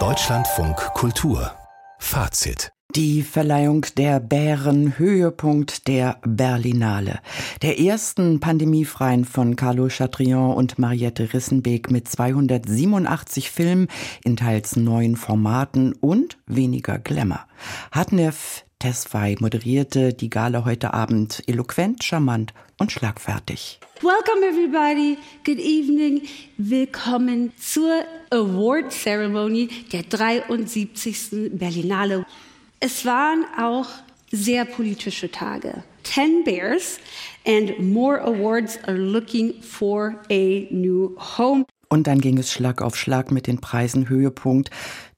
Deutschlandfunk Kultur Fazit die Verleihung der Bären Höhepunkt der Berlinale. Der ersten pandemiefreien von Carlo Chatrion und Mariette Rissenbeek mit 287 Filmen in teils neuen Formaten und weniger Glamour. Hatnev Tesfaye moderierte die Gala heute Abend eloquent, charmant und schlagfertig. Welcome everybody. Good evening. Willkommen zur Award Ceremony der 73. Berlinale. Es waren auch sehr politische Tage. Ten Bears and more awards are looking for a new home. Und dann ging es Schlag auf Schlag mit den Preisen Höhepunkt.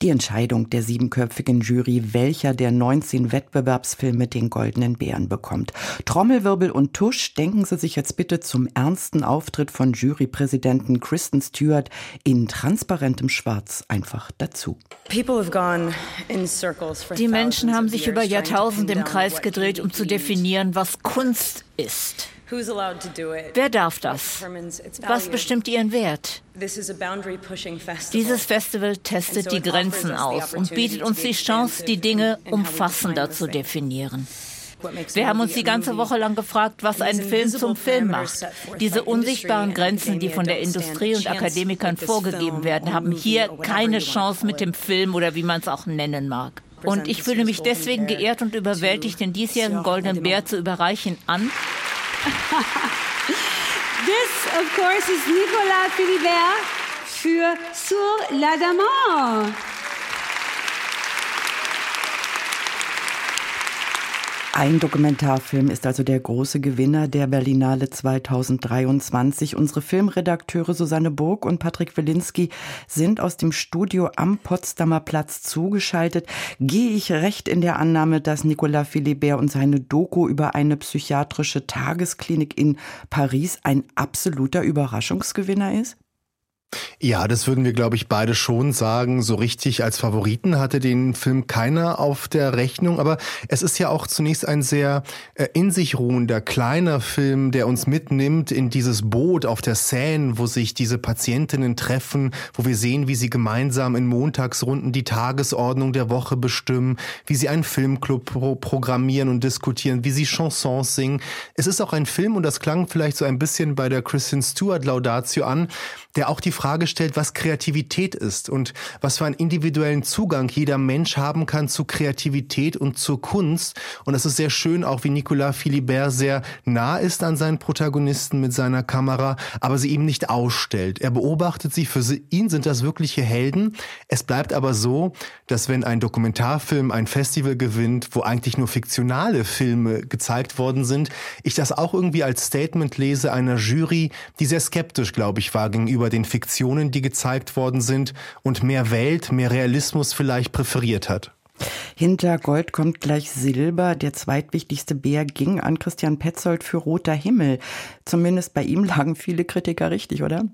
Die Entscheidung der siebenköpfigen Jury, welcher der 19 Wettbewerbsfilme den Goldenen Bären bekommt. Trommelwirbel und Tusch, denken Sie sich jetzt bitte zum ernsten Auftritt von Jurypräsidenten Kristen Stewart in transparentem Schwarz einfach dazu. Die Menschen haben sich über Jahrtausende im Kreis gedreht, um zu definieren, was Kunst ist. Wer darf das? Was bestimmt ihren Wert? Dieses Festival testet die Grenzen aus und bietet uns die Chance, die Dinge umfassender zu definieren. Wir haben uns die ganze Woche lang gefragt, was einen Film zum Film macht. Diese unsichtbaren Grenzen, die von der Industrie und Akademikern vorgegeben werden, haben hier keine Chance mit dem Film oder wie man es auch nennen mag. Und ich fühle mich deswegen geehrt und überwältigt, den diesjährigen Goldenen Bär zu überreichen an This, of course, is Nicolas Philibert für Sur l'Adamant. Ein Dokumentarfilm ist also der große Gewinner der Berlinale 2023. Unsere Filmredakteure Susanne Burg und Patrick Wilinski sind aus dem Studio am Potsdamer Platz zugeschaltet. Gehe ich recht in der Annahme, dass Nicolas Philibert und seine Doku über eine psychiatrische Tagesklinik in Paris ein absoluter Überraschungsgewinner ist? Ja, das würden wir, glaube ich, beide schon sagen. So richtig als Favoriten hatte den Film keiner auf der Rechnung. Aber es ist ja auch zunächst ein sehr äh, in sich ruhender, kleiner Film, der uns mitnimmt in dieses Boot auf der Seine, wo sich diese Patientinnen treffen, wo wir sehen, wie sie gemeinsam in Montagsrunden die Tagesordnung der Woche bestimmen, wie sie einen Filmclub pro programmieren und diskutieren, wie sie Chansons singen. Es ist auch ein Film, und das klang vielleicht so ein bisschen bei der Kristen Stewart Laudatio an, der auch die Frage stellt, was Kreativität ist und was für einen individuellen Zugang jeder Mensch haben kann zu Kreativität und zur Kunst. Und es ist sehr schön, auch wie Nicolas Philibert sehr nah ist an seinen Protagonisten mit seiner Kamera, aber sie ihm nicht ausstellt. Er beobachtet sie, für ihn sind das wirkliche Helden. Es bleibt aber so, dass wenn ein Dokumentarfilm ein Festival gewinnt, wo eigentlich nur fiktionale Filme gezeigt worden sind, ich das auch irgendwie als Statement lese einer Jury, die sehr skeptisch, glaube ich, war gegenüber den Fiktionen, die gezeigt worden sind und mehr Welt, mehr Realismus vielleicht präferiert hat. Hinter Gold kommt gleich Silber. Der zweitwichtigste Bär ging an Christian Petzold für Roter Himmel. Zumindest bei ihm lagen viele Kritiker richtig, oder?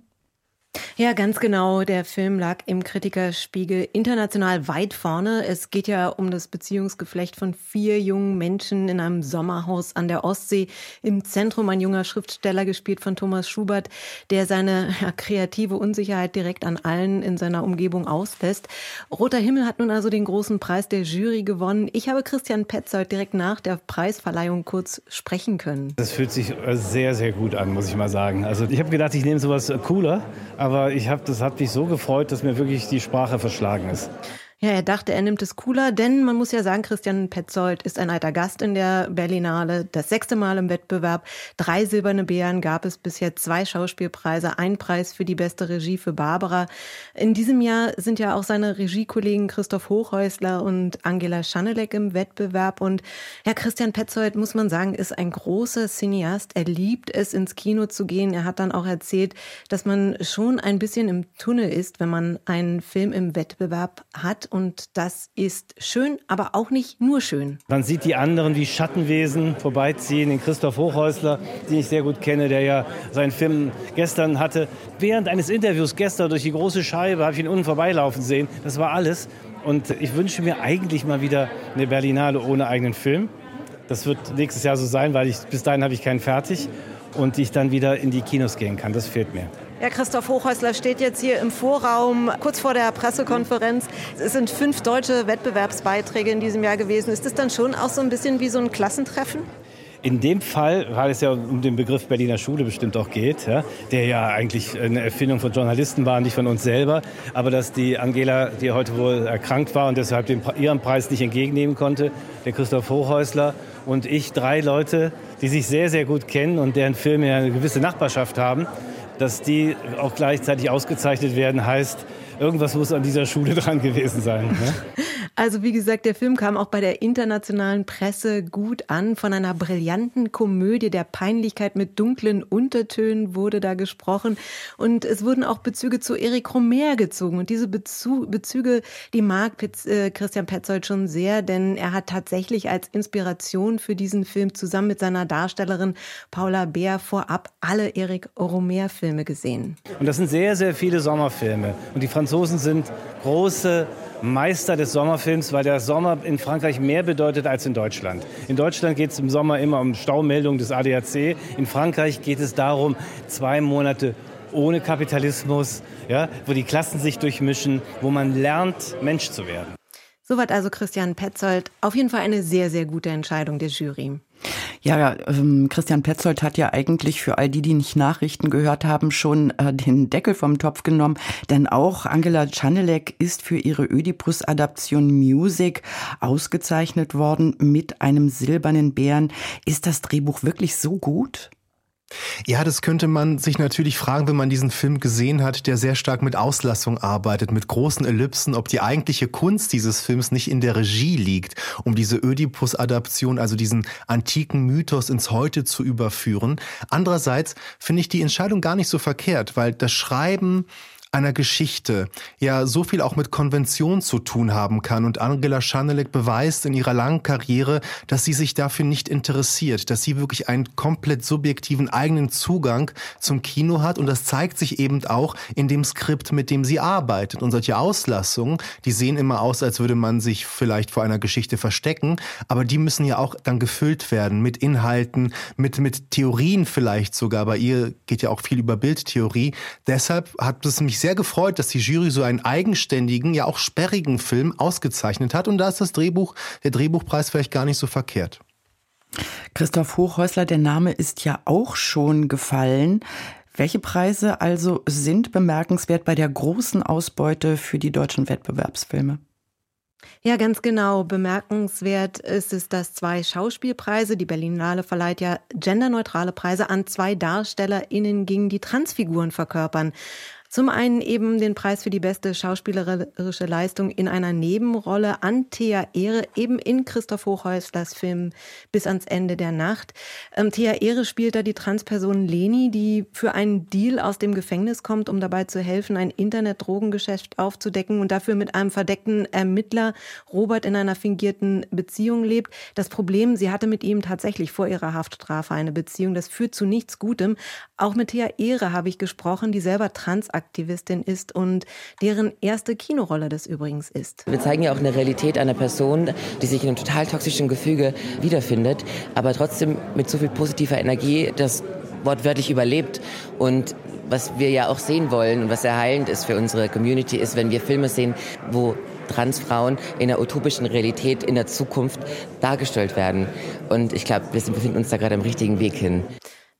Ja, ganz genau. Der Film lag im Kritikerspiegel international weit vorne. Es geht ja um das Beziehungsgeflecht von vier jungen Menschen in einem Sommerhaus an der Ostsee. Im Zentrum ein junger Schriftsteller, gespielt von Thomas Schubert, der seine ja, kreative Unsicherheit direkt an allen in seiner Umgebung auslässt. Roter Himmel hat nun also den großen Preis der Jury gewonnen. Ich habe Christian Petzold direkt nach der Preisverleihung kurz sprechen können. Das fühlt sich sehr, sehr gut an, muss ich mal sagen. Also ich habe gedacht, ich nehme sowas cooler aber ich hab, das hat mich so gefreut, dass mir wirklich die Sprache verschlagen ist. Ja, er dachte, er nimmt es cooler, denn man muss ja sagen, Christian Petzold ist ein alter Gast in der Berlinale, das sechste Mal im Wettbewerb. Drei silberne Bären gab es bisher, zwei Schauspielpreise, ein Preis für die beste Regie für Barbara. In diesem Jahr sind ja auch seine Regiekollegen Christoph Hochhäusler und Angela Schanelek im Wettbewerb. Und ja, Christian Petzold, muss man sagen, ist ein großer Cineast. Er liebt es, ins Kino zu gehen. Er hat dann auch erzählt, dass man schon ein bisschen im Tunnel ist, wenn man einen Film im Wettbewerb hat und das ist schön, aber auch nicht nur schön. Man sieht die anderen wie Schattenwesen vorbeiziehen, den Christoph Hochhäusler, den ich sehr gut kenne, der ja seinen Film gestern hatte. Während eines Interviews gestern durch die große Scheibe habe ich ihn unten vorbeilaufen sehen. Das war alles. Und ich wünsche mir eigentlich mal wieder eine Berlinale ohne eigenen Film. Das wird nächstes Jahr so sein, weil ich, bis dahin habe ich keinen fertig und ich dann wieder in die Kinos gehen kann. Das fehlt mir. Ja, Christoph Hochhäusler steht jetzt hier im Vorraum, kurz vor der Pressekonferenz. Es sind fünf deutsche Wettbewerbsbeiträge in diesem Jahr gewesen. Ist das dann schon auch so ein bisschen wie so ein Klassentreffen? In dem Fall, weil es ja um den Begriff Berliner Schule bestimmt auch geht, ja, der ja eigentlich eine Erfindung von Journalisten war, nicht von uns selber, aber dass die Angela, die heute wohl erkrankt war und deshalb den, ihren Preis nicht entgegennehmen konnte, der Christoph Hochhäusler und ich, drei Leute, die sich sehr, sehr gut kennen und deren Filme ja eine gewisse Nachbarschaft haben, dass die auch gleichzeitig ausgezeichnet werden, heißt, irgendwas muss an dieser Schule dran gewesen sein. Ne? Also wie gesagt, der Film kam auch bei der internationalen Presse gut an. Von einer brillanten Komödie der Peinlichkeit mit dunklen Untertönen wurde da gesprochen. Und es wurden auch Bezüge zu Erik Romer gezogen. Und diese Bezu Bezüge, die mag Pitz, äh, Christian Petzold schon sehr, denn er hat tatsächlich als Inspiration für diesen Film zusammen mit seiner Darstellerin Paula Beer vorab alle Erik Romer-Filme gesehen. Und das sind sehr, sehr viele Sommerfilme. Und die Franzosen sind große Meister des Sommerfilms, weil der Sommer in Frankreich mehr bedeutet als in Deutschland. In Deutschland geht es im Sommer immer um Staumeldungen des ADAC. In Frankreich geht es darum, zwei Monate ohne Kapitalismus, ja, wo die Klassen sich durchmischen, wo man lernt, Mensch zu werden. Soweit also Christian Petzold. Auf jeden Fall eine sehr, sehr gute Entscheidung der Jury. Ja, ähm, Christian Petzold hat ja eigentlich für all die, die nicht Nachrichten gehört haben, schon äh, den Deckel vom Topf genommen. Denn auch Angela Czanelek ist für ihre Oedipus-Adaption Music ausgezeichnet worden mit einem silbernen Bären. Ist das Drehbuch wirklich so gut? Ja, das könnte man sich natürlich fragen, wenn man diesen Film gesehen hat, der sehr stark mit Auslassung arbeitet, mit großen Ellipsen, ob die eigentliche Kunst dieses Films nicht in der Regie liegt, um diese Ödipus-Adaption, also diesen antiken Mythos ins Heute zu überführen. Andererseits finde ich die Entscheidung gar nicht so verkehrt, weil das Schreiben einer Geschichte ja so viel auch mit Konvention zu tun haben kann. Und Angela Schanelek beweist in ihrer langen Karriere, dass sie sich dafür nicht interessiert, dass sie wirklich einen komplett subjektiven eigenen Zugang zum Kino hat. Und das zeigt sich eben auch in dem Skript, mit dem sie arbeitet. Und solche Auslassungen, die sehen immer aus, als würde man sich vielleicht vor einer Geschichte verstecken. Aber die müssen ja auch dann gefüllt werden mit Inhalten, mit, mit Theorien vielleicht sogar. Bei ihr geht ja auch viel über Bildtheorie. Deshalb hat es mich sehr gefreut, dass die Jury so einen eigenständigen, ja auch sperrigen Film ausgezeichnet hat. Und da ist das Drehbuch, der Drehbuchpreis vielleicht gar nicht so verkehrt. Christoph Hochhäusler, der Name ist ja auch schon gefallen. Welche Preise also sind bemerkenswert bei der großen Ausbeute für die deutschen Wettbewerbsfilme? Ja, ganz genau. Bemerkenswert ist es, dass zwei Schauspielpreise, die Berlinale verleiht ja genderneutrale Preise an zwei DarstellerInnen gingen, die Transfiguren verkörpern. Zum einen eben den Preis für die beste schauspielerische Leistung in einer Nebenrolle an Thea Ehre, eben in Christoph Hochhäuslers Film Bis ans Ende der Nacht. Ähm, Thea Ehre spielt da die Transperson Leni, die für einen Deal aus dem Gefängnis kommt, um dabei zu helfen, ein Internet-Drogengeschäft aufzudecken und dafür mit einem verdeckten Ermittler Robert in einer fingierten Beziehung lebt. Das Problem, sie hatte mit ihm tatsächlich vor ihrer Haftstrafe eine Beziehung. Das führt zu nichts Gutem. Auch mit Thea Ehre habe ich gesprochen, die selber trans Aktivistin ist und deren erste Kinorolle das übrigens ist. Wir zeigen ja auch eine Realität einer Person, die sich in einem total toxischen Gefüge wiederfindet, aber trotzdem mit so viel positiver Energie das wortwörtlich überlebt und was wir ja auch sehen wollen und was sehr heilend ist für unsere Community ist, wenn wir Filme sehen, wo Transfrauen in der utopischen Realität in der Zukunft dargestellt werden. Und ich glaube, wir befinden uns da gerade am richtigen Weg hin.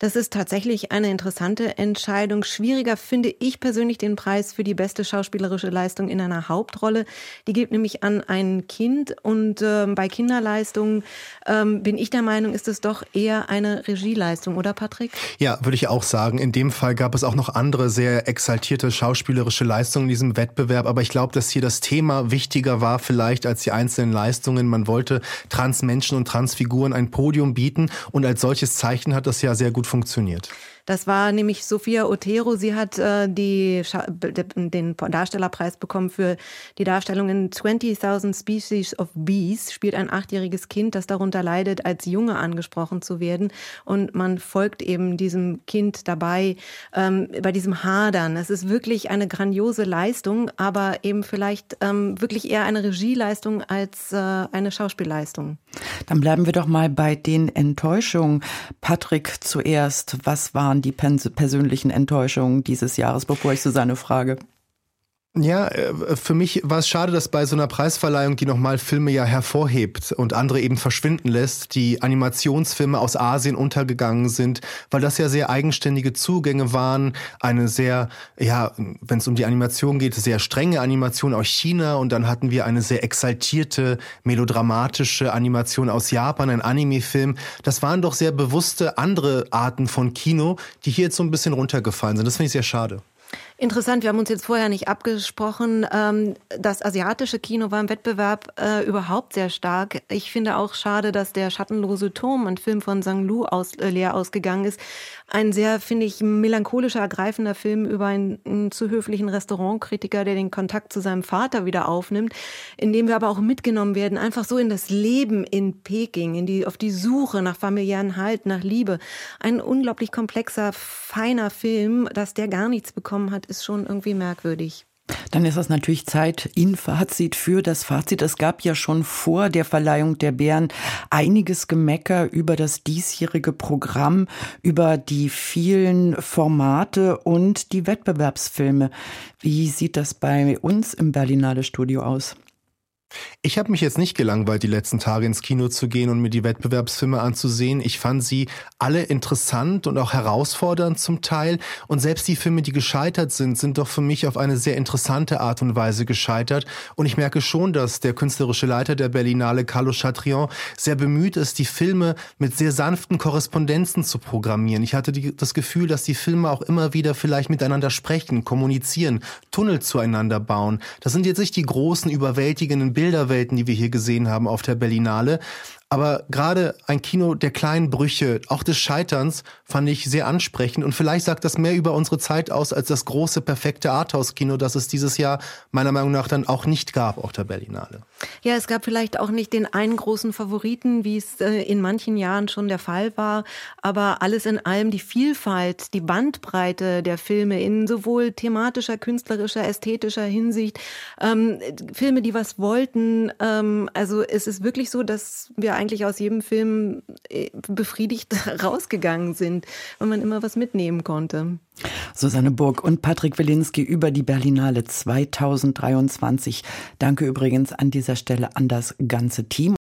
Das ist tatsächlich eine interessante Entscheidung. Schwieriger finde ich persönlich den Preis für die beste schauspielerische Leistung in einer Hauptrolle. Die gibt nämlich an ein Kind und äh, bei Kinderleistungen ähm, bin ich der Meinung, ist es doch eher eine Regieleistung, oder Patrick? Ja, würde ich auch sagen. In dem Fall gab es auch noch andere sehr exaltierte schauspielerische Leistungen in diesem Wettbewerb, aber ich glaube, dass hier das Thema wichtiger war vielleicht als die einzelnen Leistungen. Man wollte Transmenschen und Transfiguren ein Podium bieten und als solches Zeichen hat das ja sehr gut funktioniert. Das war nämlich Sophia Otero. Sie hat äh, die, den Darstellerpreis bekommen für die Darstellung in 20.000 Species of Bees. Spielt ein achtjähriges Kind, das darunter leidet, als Junge angesprochen zu werden. Und man folgt eben diesem Kind dabei, ähm, bei diesem Hadern. Es ist wirklich eine grandiose Leistung, aber eben vielleicht ähm, wirklich eher eine Regieleistung als äh, eine Schauspielleistung. Dann bleiben wir doch mal bei den Enttäuschungen. Patrick zuerst, was war waren die persönlichen Enttäuschungen dieses Jahres, bevor ich Susanne frage? Ja, äh, für mich war es schade, dass bei so einer Preisverleihung, die nochmal Filme ja hervorhebt und andere eben verschwinden lässt, die Animationsfilme aus Asien untergegangen sind, weil das ja sehr eigenständige Zugänge waren, eine sehr, ja, wenn es um die Animation geht, sehr strenge Animation aus China und dann hatten wir eine sehr exaltierte, melodramatische Animation aus Japan, ein Anime-Film. Das waren doch sehr bewusste andere Arten von Kino, die hier jetzt so ein bisschen runtergefallen sind. Das finde ich sehr schade. Interessant, wir haben uns jetzt vorher nicht abgesprochen. Ähm, das asiatische Kino war im Wettbewerb äh, überhaupt sehr stark. Ich finde auch schade, dass der Schattenlose Turm, ein Film von Sang Lu, aus, äh, leer ausgegangen ist. Ein sehr, finde ich, melancholischer, ergreifender Film über einen, einen zu höflichen Restaurantkritiker, der den Kontakt zu seinem Vater wieder aufnimmt, in dem wir aber auch mitgenommen werden, einfach so in das Leben in Peking, in die, auf die Suche nach familiären Halt, nach Liebe. Ein unglaublich komplexer, feiner Film, dass der gar nichts bekommen hat, ist schon irgendwie merkwürdig. Dann ist das natürlich Zeit in Fazit für das Fazit. Es gab ja schon vor der Verleihung der Bären einiges Gemecker über das diesjährige Programm, über die vielen Formate und die Wettbewerbsfilme. Wie sieht das bei uns im Berlinale Studio aus? Ich habe mich jetzt nicht gelangweilt, die letzten Tage ins Kino zu gehen und mir die Wettbewerbsfilme anzusehen. Ich fand sie alle interessant und auch herausfordernd zum Teil. Und selbst die Filme, die gescheitert sind, sind doch für mich auf eine sehr interessante Art und Weise gescheitert. Und ich merke schon, dass der künstlerische Leiter der Berlinale, Carlo Chatrion, sehr bemüht ist, die Filme mit sehr sanften Korrespondenzen zu programmieren. Ich hatte die, das Gefühl, dass die Filme auch immer wieder vielleicht miteinander sprechen, kommunizieren, Tunnel zueinander bauen. Das sind jetzt nicht die großen, überwältigenden Bilder, Bilderwelten, die wir hier gesehen haben auf der Berlinale. Aber gerade ein Kino der kleinen Brüche, auch des Scheiterns, fand ich sehr ansprechend. Und vielleicht sagt das mehr über unsere Zeit aus als das große, perfekte Arthouse-Kino, das es dieses Jahr meiner Meinung nach dann auch nicht gab auf der Berlinale. Ja, es gab vielleicht auch nicht den einen großen Favoriten, wie es äh, in manchen Jahren schon der Fall war. Aber alles in allem die Vielfalt, die Bandbreite der Filme in sowohl thematischer, künstlerischer, ästhetischer Hinsicht. Ähm, Filme, die was wollten. Ähm, also es ist wirklich so, dass wir eigentlich aus jedem Film äh, befriedigt rausgegangen sind, weil man immer was mitnehmen konnte. Susanne Burg und Patrick Wilinski über die Berlinale 2023. Danke übrigens an dieser Stelle an das ganze Team.